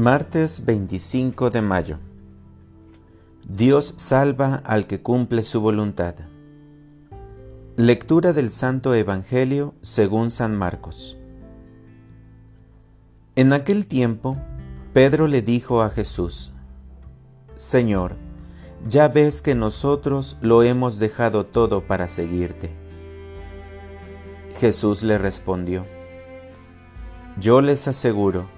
Martes 25 de mayo. Dios salva al que cumple su voluntad. Lectura del Santo Evangelio según San Marcos. En aquel tiempo, Pedro le dijo a Jesús, Señor, ya ves que nosotros lo hemos dejado todo para seguirte. Jesús le respondió, Yo les aseguro,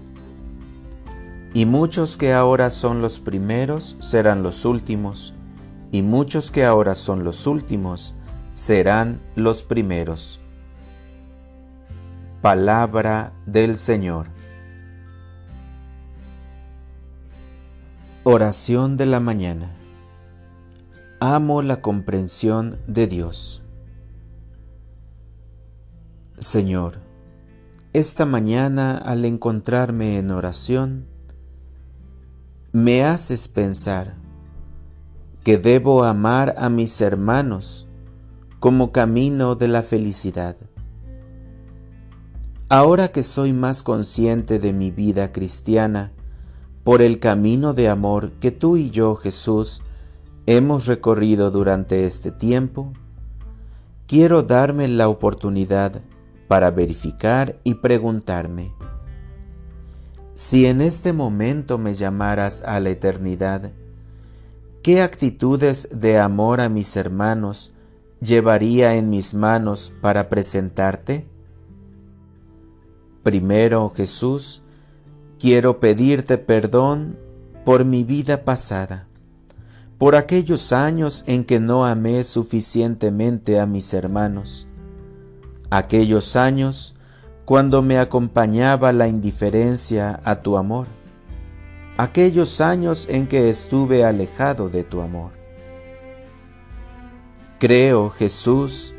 y muchos que ahora son los primeros serán los últimos, y muchos que ahora son los últimos serán los primeros. Palabra del Señor. Oración de la mañana. Amo la comprensión de Dios. Señor, esta mañana al encontrarme en oración, me haces pensar que debo amar a mis hermanos como camino de la felicidad. Ahora que soy más consciente de mi vida cristiana, por el camino de amor que tú y yo, Jesús, hemos recorrido durante este tiempo, quiero darme la oportunidad para verificar y preguntarme, si en este momento me llamaras a la eternidad, ¿qué actitudes de amor a mis hermanos llevaría en mis manos para presentarte? Primero, Jesús, quiero pedirte perdón por mi vida pasada, por aquellos años en que no amé suficientemente a mis hermanos, aquellos años cuando me acompañaba la indiferencia a tu amor, aquellos años en que estuve alejado de tu amor. Creo, Jesús,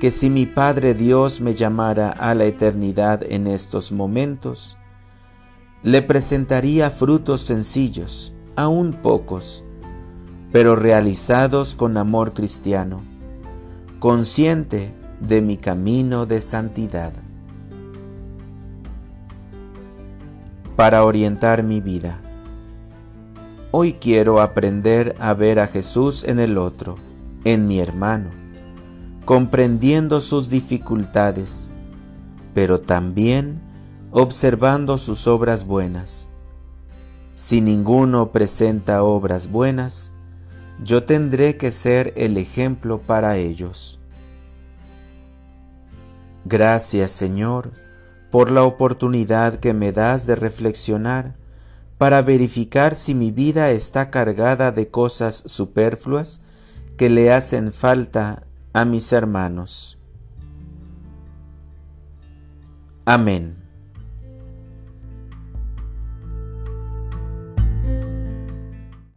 que si mi Padre Dios me llamara a la eternidad en estos momentos, le presentaría frutos sencillos, aún pocos, pero realizados con amor cristiano, consciente de mi camino de santidad. Para orientar mi vida. Hoy quiero aprender a ver a Jesús en el otro, en mi hermano, comprendiendo sus dificultades, pero también observando sus obras buenas. Si ninguno presenta obras buenas, yo tendré que ser el ejemplo para ellos. Gracias Señor, por la oportunidad que me das de reflexionar para verificar si mi vida está cargada de cosas superfluas que le hacen falta a mis hermanos. Amén.